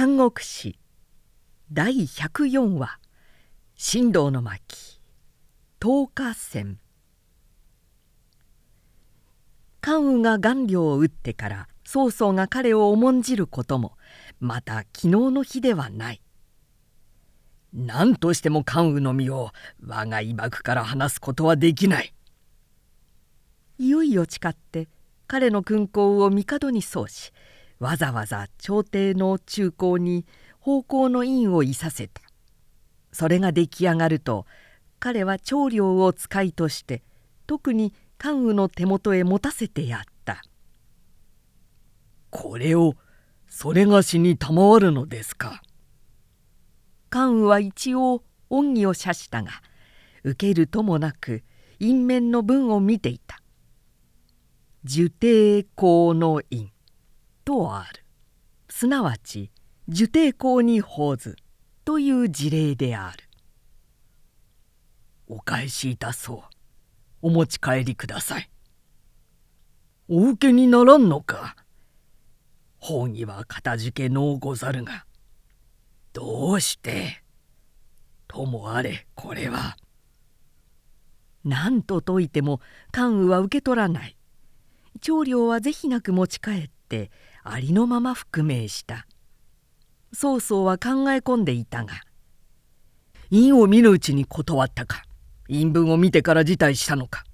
三国史第104話「神道の巻十日戦」関羽が顔料を打ってから曹操が彼を重んじることもまた昨日の日ではない。何としても関羽の身を我が威幕から離すことはできない。いよいよ誓って彼の勲功を帝に奏しわざわざ朝廷の中高に奉公の印をいさせた。それが出来上がると彼は長領を使いとして特に関羽の手元へ持たせてやった。これをそれがしに賜るのですか。関羽は一応恩義を謝したが受けるともなく因面の文を見ていた「受帝公の印」とある。すなわち受帝公に報ずという事例である。お返しいたそう。お持ち帰りください。お受けにならんのか。法義はかたじけのうござるがどうしてともあれこれは。何と説いても関羽は受け取らない。長領は是非なく持ち帰ってありのまま覆命した。曹操は考え込んでいたが印を見ぬうちに断ったか。印文を見てから辞退したのか。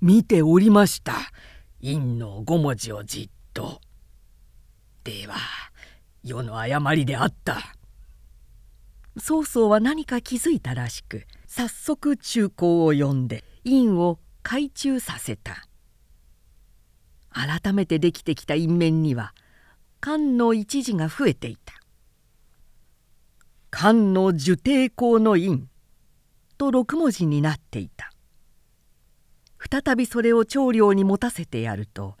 見ておりました。印の五文字をじっと。では世の誤りであった。曹操は何か気づいたらしく早速中高を呼んで印を改鋳させた。改めてできてきた印面には漢の一字が増えていた「漢の受帝公の印」と六文字になっていた。再びそれを長領に持たせてやると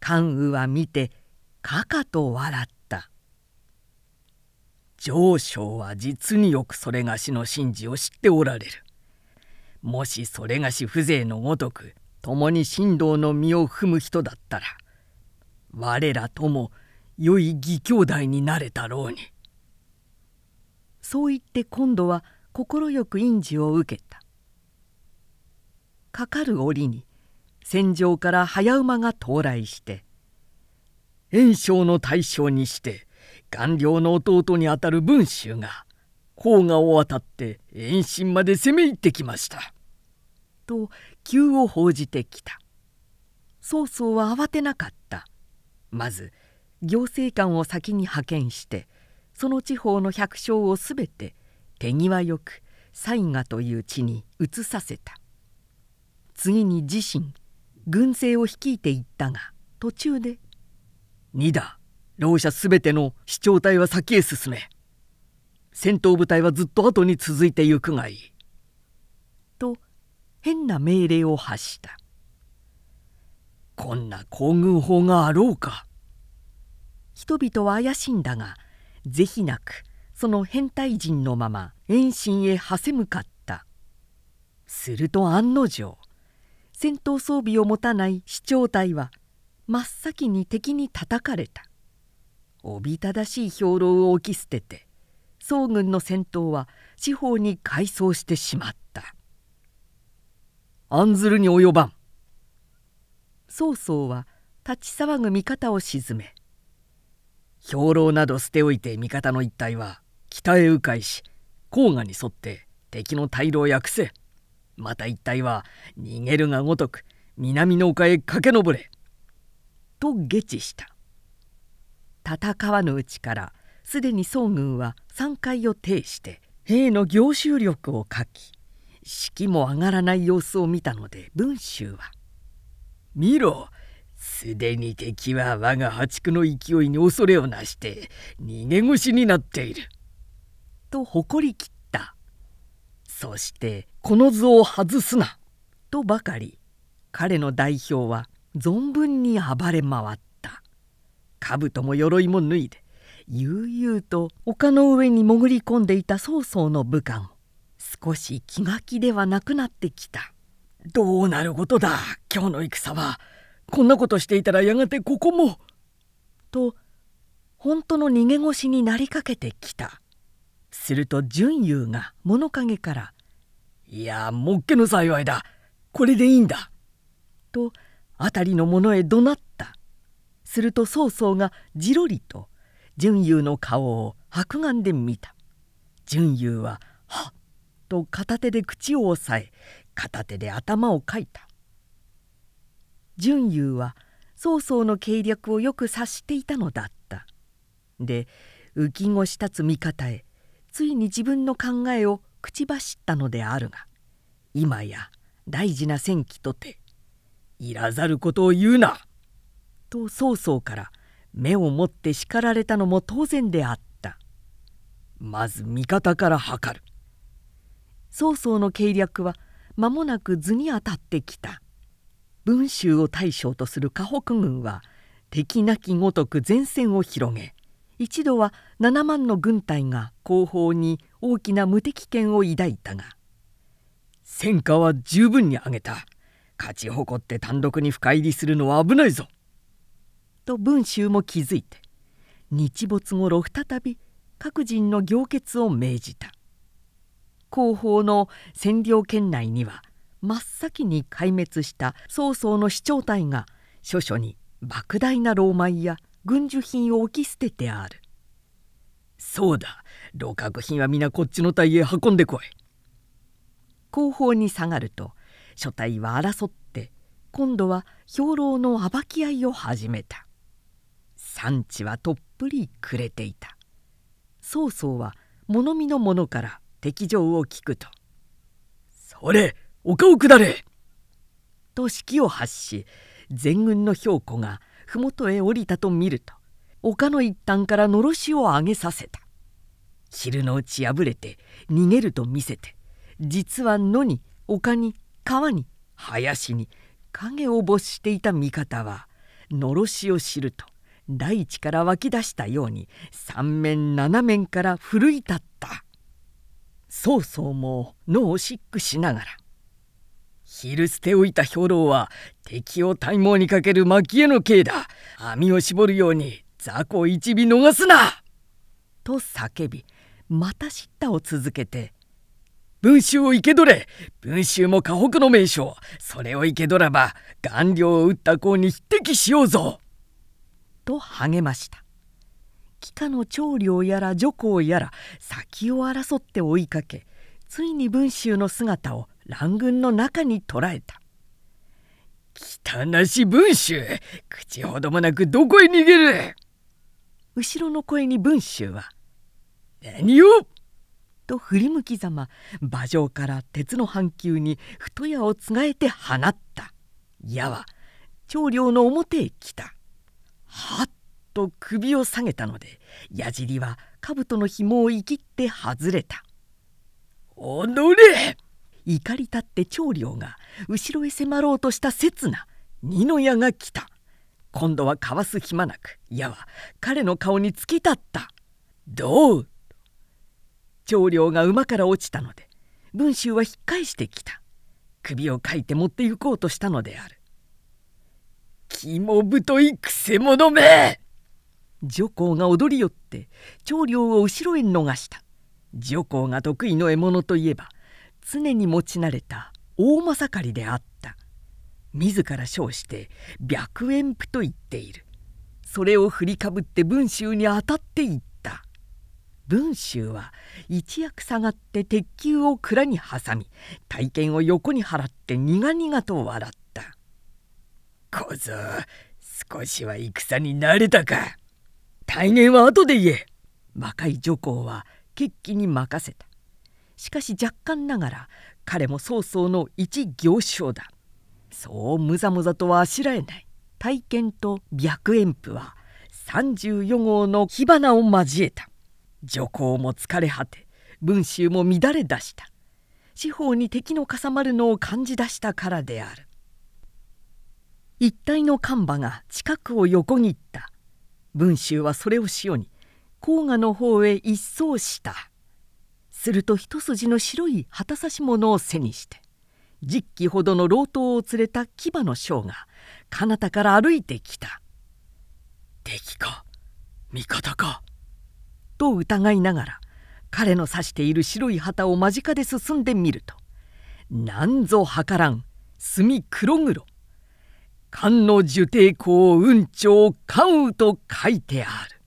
関羽は見てかかと笑った。上昇は実によくそれがしの神事を知っておられる。もしそれがし風情のごとく共に神道の身を踏む人だったら我らとも良い義兄弟になれたろうに」そう言って今度は快く印字を受けたかかる折に戦場から早馬が到来して炎章の大将にして顔料の弟にあたる文州が黄河を渡って遠心まで攻め入ってきました。と急を報じてきた。曹操は慌てなかった。まず行政官を先に派遣してその地方の百姓をすべて手際よく雑賀という地に移させた。次に自身軍勢を率いていったが途中で「二だ老者すべての視聴隊は先へ進め。戦闘部隊はずっと後に続いてゆくがいい」と変な命令を発した。こんな行軍法があろうか。人々は怪しんだが是非なくその変態人のまま遠心へはせ向かった。すると案の定戦闘装備を持たない市長隊は真っ先に敵に叩かれた。おびただしい兵糧を置き捨てて宋軍の戦闘は四方に改装してしまった。案ずるに及ばん。曹操は立ち騒ぐ味方を鎮め兵糧など捨ておいて味方の一帯は北へ迂回し黄河に沿って敵の退路を訳せ。また一帯は逃げるがごとく南の丘へ駆け上れ」と下知した。戦わぬうちからすでに宋軍は山海を呈して兵の行収力を書き士気も上がらない様子を見たので文州は「見ろすでに敵は我が破竹の勢いに恐れをなして逃げ腰になっている」と誇り切った。そして「この図を外すな」とばかり彼の代表は存分に暴れ回った。兜も鎧も脱いで悠々と丘の上に潜り込んでいた曹操の武官。少し気が気ではなくなってきた。どうなることだ今日の戦は。こんなことしていたらやがてここも。と本当の逃げ腰になりかけてきた。すると純優が物陰から「いやもっけの幸いだ。これでいいんだ」と辺りの者へ怒鳴った。すると曹操がじろりと純優の顔を白眼で見た。純優は「」と片手で口を押さえ片手で頭をかいた。純優は曹操の計略をよく察していたのだった。で浮き越し立つ味方へついに自分の考えを口走ったのであるが今や大事な戦機とて「いらざることを言うな!」と曹操から目を持って叱られたのも当然であった。まず味方から測る。曹操の計略は間もなく図に当たってきた。文州を大将とする河北軍は敵なきごとく前線を広げ一度は7万の軍隊が後方に大きな無敵権を抱いたが戦果は十分に上げた。勝ち誇って単独に深入りするのは危ないぞ。と文州も気づいて日没後再び各人の行決を命じた。後方の占領圏内には真っ先に壊滅した曹操の市長隊が諸々に莫大な老米や軍需品を置き捨ててある。そうだ。老閣品は皆こっちの隊へ運んでこい。後方に下がると諸隊は争って今度は兵糧の暴き合いを始めた。産地はとっぷり暮れていた。曹操は物見の者から敵情を聞くと「それ丘を下れ!」と指揮を発し全軍の兵庫が麓へ降りたと見ると丘の一端からのろしを上げさせた昼のうち破れて逃げると見せて実は野に丘に川に林に影を没していた味方はのろしを知ると大地から湧き出したように三面七面から奮い立った曹操も野をしっくしながら。昼捨ておいた兵糧は敵を体毛にかける蒔絵の刑だ。網を絞るように雑魚一尾逃すな!」と叫びまた叱咤を続けて「文集を生け取れ。文集も河北の名将それを生け取らば顔料を打った子に匹敵しようぞ!」と励ました。帰化の長領やら女皇やら先を争って追いかけついに文集の姿を乱軍の中に捕らえた。汚し文集口ほどもなくどこへ逃げる。後ろの声に文集は「何を!」と振り向きざま馬上から鉄の半球に太矢をつがえて放った。矢は長領の表へ来た。はっ首を下げたので矢尻は兜の紐をいきって外れた「おのれ!」怒り立って長領が後ろへ迫ろうとした刹那二の矢が来た今度はかわす暇なく矢は彼の顔に突き立った「どう?」長領が馬から落ちたので文州は引っ返してきた首をかいて持って行こうとしたのである「肝太いくせ者め!」女皇が踊り寄って長領を後ろへ逃した。女皇が得意の獲物といえば常に持ち慣れた大政狩りであった。自ら称して白煙譜と言っている。それを振りかぶって文州に当たっていった。文州は一躍下がって鉄球を蔵に挟み体験を横に払って苦々と笑った「小僧少しは戦に慣れたか。大言は後で言え」若い女皇は決起に任せた。しかし若干ながら彼も曹操の一行商だ。そうむざむざとはあしらえない。体験と白煙譜は34号の火花を交えた。女皇も疲れ果て文集も乱れ出した。四方に敵の重まるのを感じ出したからである。一体の看板が近くを横切った。文集はそれを潮に黄河の方へ一掃した。すると一筋の白い旗差し物を背にして十騎ほどの老頭を連れた騎馬の将が彼方から歩いてきた「敵か味方かと疑いながら彼の指している白い旗を間近で進んでみると「なんぞ計らん墨黒黒。漢の受帝公雲長関羽」と書いてある。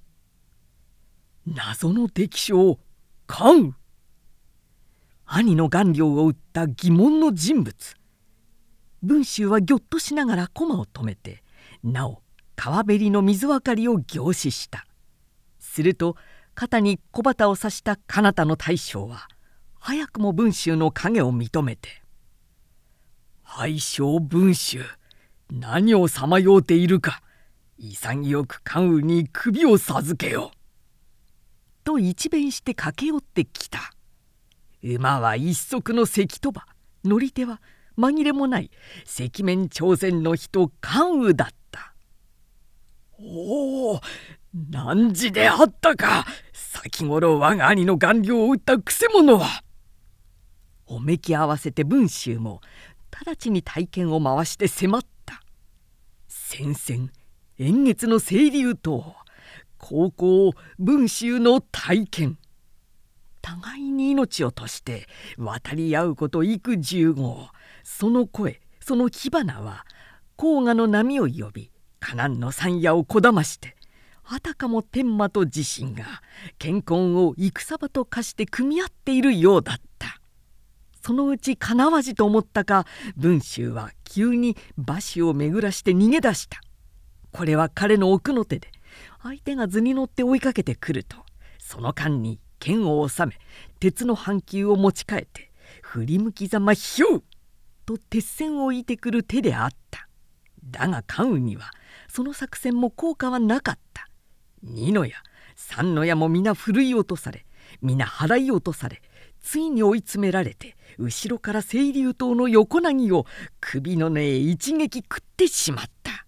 謎の敵将関羽兄の顔料を打った疑問の人物。文集はぎょっとしながら駒を止めてなお川べりの水分かりを凝視した。すると肩に小旗を刺した彼方の大将は早くも文集の影を認めて「敗将文集。何をさまようているか潔く関羽に首を授けよう」と一弁して駆け寄ってきた。馬は一足の関戸馬乗り手は紛れもない赤面朝鮮の人関羽だった。おお何時であったか先頃我が兄の顔料を打ったくせ者は。おめき合わせて文集も直ちに体験を回して迫っ戦々円月の清流と高校文集の体験。互いに命を賭して渡り合うこと幾十号その声その火花は黄河の波を呼び河南の山野をこだましてあたかも天馬と自身が健康を戦場と化して組み合っているようだった。そのうちかなわじと思ったか文集は急に馬車を巡らして逃げ出した。これは彼の奥の手で相手が図に乗って追いかけてくるとその間に剣を収め鉄の半球を持ち替えて振り向きざまヒューと鉄線を置いてくる手であった。だが関羽にはその作戦も効果はなかった。二の矢三の矢も皆ふるい落とされ皆払い落とされついに追い詰められて後ろから清流島の横なぎを首の根へ一撃食ってしまった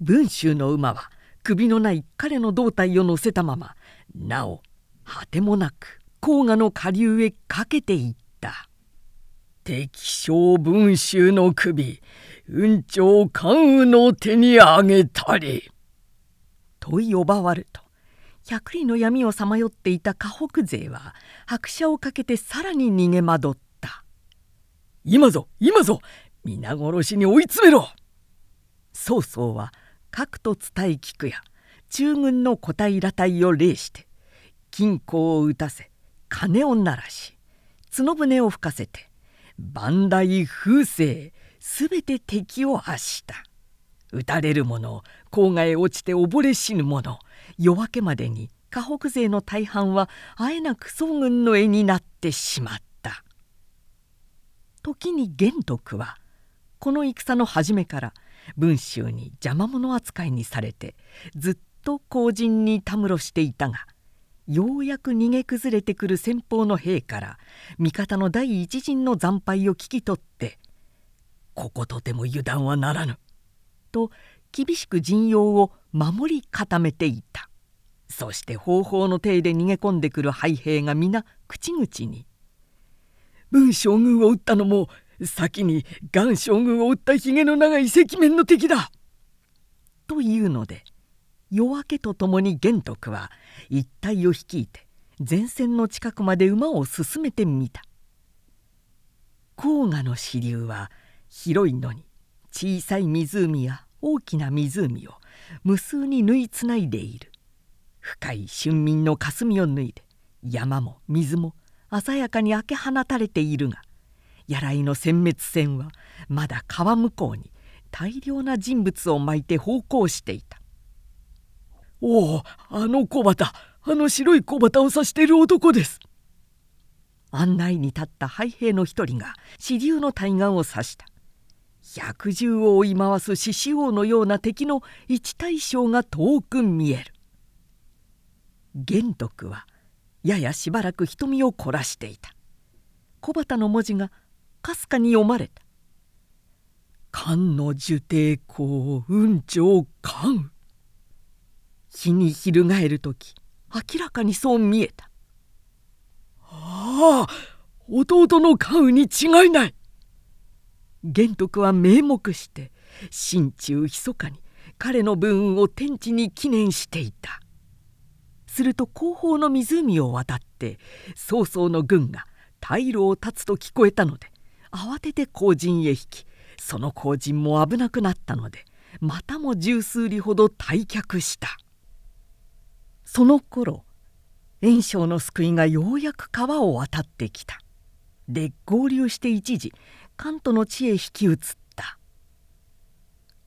文集の馬は首のない彼の胴体を乗せたままなお果てもなく黄河の下流へかけていった敵将文集の首雲長関羽の手に上げたり。問い呼ばわると百里の闇をさまよっていた河北勢は拍車をかけてさらに逃げ惑った「今ぞ今ぞ皆殺しに追い詰めろ!」曹操は核と伝え聞くや中軍の小平隊を礼して金庫を打たせ鐘を鳴らし角舟を吹かせて万代風声すべて敵を圧した撃たれる者郊外へ落ちて溺れ死ぬ者夜明けまでに河北勢の大半はあえなく宋軍の絵になってしまった。時に玄徳はこの戦の初めから文集に邪魔者扱いにされてずっと後陣にたむろしていたがようやく逃げ崩れてくる先方の兵から味方の第一陣の惨敗を聞き取って「こことても油断はならぬ」と厳しく陣容を守り固めていた。そして方法の体で逃げ込んでくる敗兵が皆口々に「文将軍を撃ったのも先に元将軍を撃ったひげの長い赤面の敵だ!」というので夜明けとともに玄徳は一帯を率いて前線の近くまで馬を進めてみた。黄河の支流は広いのに小さい湖や大きな湖を無数に縫いつないでいる。深い春眠の霞を脱いで山も水も鮮やかに明け放たれているが柳井の殲滅船はまだ川向こうに大量な人物を巻いて奉公していた「おおあの小旗あの白い小旗を指している男です」案内に立った敗兵の一人が支流の対岸を指した。百獣を追い回す獅子王のような敵の一大将が遠く見える。玄徳はややしばらく瞳を凝らしていた。小旗の文字がかすかに読まれた「漢の受帝公雲長漢」日に翻る時明らかにそう見えた。ああ弟の関羽に違いない。玄徳は名目して心中密かに彼の分を天地に記念していた。すると後方の湖を渡って曹操の軍が退路を断つと聞こえたので慌てて後陣へ引きその後陣も危なくなったのでまたも十数里ほど退却した。その頃袁紹の救いがようやく川を渡ってきた。で合流して一時関東の地へ引き移った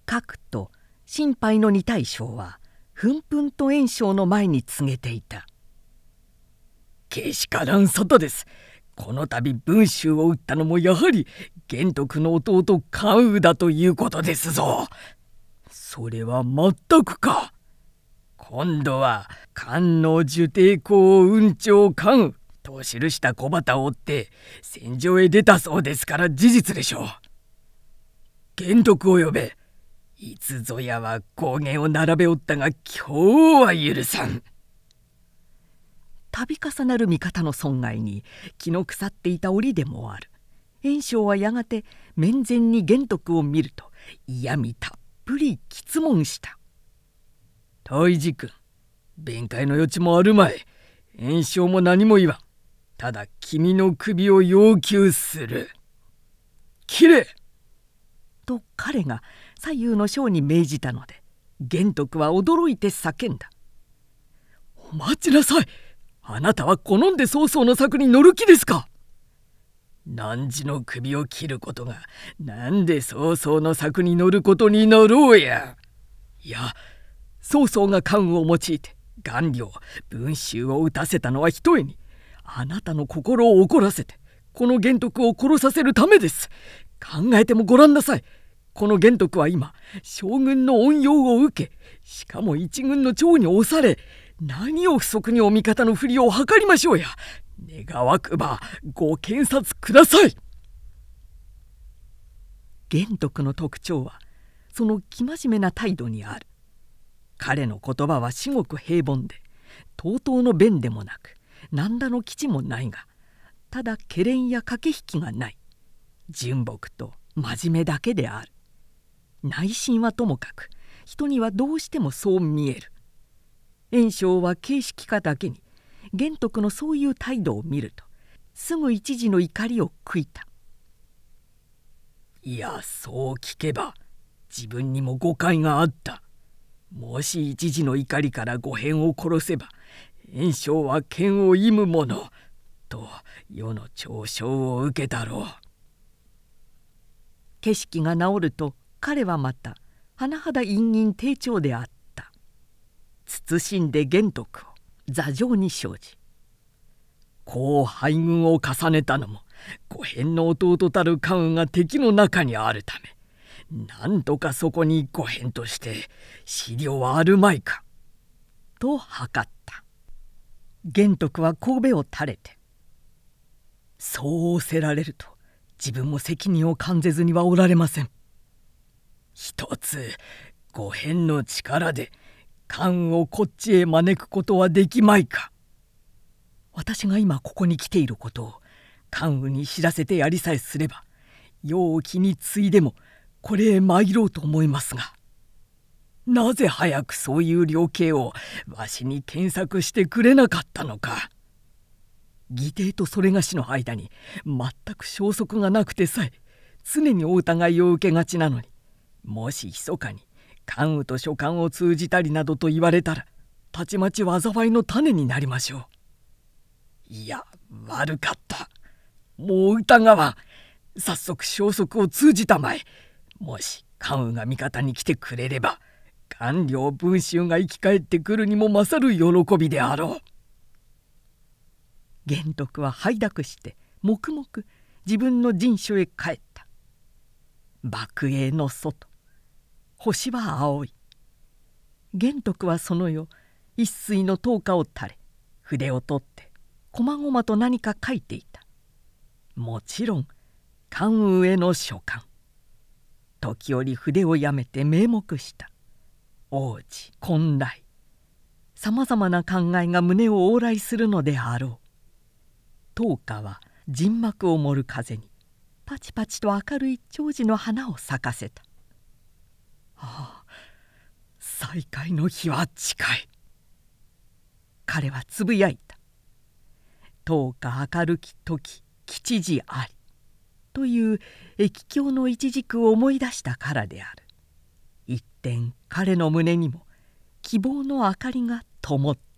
角と心配の二大将はふんふんと袁紹の前に告げていた「けしからん外ですこの度文集を打ったのもやはり玄徳の弟関羽だということですぞ。それは全くか。今度は関の受帝公運長関羽と記した小旗を追って戦場へ出たそうですから事実でしょう。玄徳を呼べ。いつぞやは高原を並べおったが今日は許さん。度重なる味方の損害に気の腐っていた折でもある袁紹はやがて面前に玄徳を見ると嫌味たっぷり詰問した「大治君弁解の余地もあるまい袁紹も何も言わんただ君の首を要求する。切れ!」と彼が左右の将に命じたので玄徳は驚いて叫んだ「お待ちなさい。あなたは好んで曹操の策に乗る気ですか。汝の首を切ることがなんで曹操の策に乗ることになろうや。いや曹操が関羽を用いて顔料文集を打たせたのはひとえにあなたの心を怒らせてこの玄徳を殺させるためです。考えてもごらんなさい。この玄徳は今将軍の恩用を受けしかも一軍の長に押され何を不足にお味方のふりを図りましょうや。願わくばご検察ください。玄徳の特徴はその生真面目な態度にある。彼の言葉は至極平凡でとうとうの弁でもなく何らの基地もないがただけれんや駆け引きがない。純朴と真面目だけである。内心はともかく人にはどうしてもそう見える。袁紹は形式化だけに玄徳のそういう態度を見るとすぐ一時の怒りを悔いた。いやそう聞けば自分にも誤解があった。もし一時の怒りから五辺を殺せば袁紹は剣を忌むものと世の嘲笑を受けたろう。景色が治ると彼はまた甚だ陰陰低調であった。慎んで玄徳を座上に生じ。こう敗軍を重ねたのも五辺の弟たる関羽が敵の中にあるためなんとかそこに五辺として資料はあるまいか」と図った。玄徳は神戸を垂れて「そう仰せられると自分も責任を感じずにはおられません」一つ五辺の力で関をこっちへ招くことはできまいか。私が今ここに来ていることを関羽に知らせてやりさえすれば世を気に継いでもこれへ参ろうと思いますが。なぜ早くそういう量刑をわしに検索してくれなかったのか義弟とそれがしの間に全く消息がなくてさえ常にお疑いを受けがちなのにもし密かに関羽と書簡を通じたりなどと言われたらたちまち災いの種になりましょう。いや悪かった。もう疑わん。早速消息を通じたまえ。もし関羽が味方に来てくれれば官僚文集が生き返ってくるにも勝る喜びであろう。玄徳は拝諾して黙々自分の陣所へ帰った。幕営の外。星は青い。玄徳はその夜一水の灯火を垂れ筆を取ってこまごまと何か書いていた。もちろん関羽への書簡。時折筆をやめて名目した。王子混来さまざまな考えが胸を往来するのであろう。灯花は人幕を盛る風にパチパチと明るい長寿の花を咲かせた。ああ再会の日は近い。彼はつぶやいた「灯花明るき時吉時あり」という駅境の一軸を思い出したからである。点彼の胸にも希望の明かりが灯った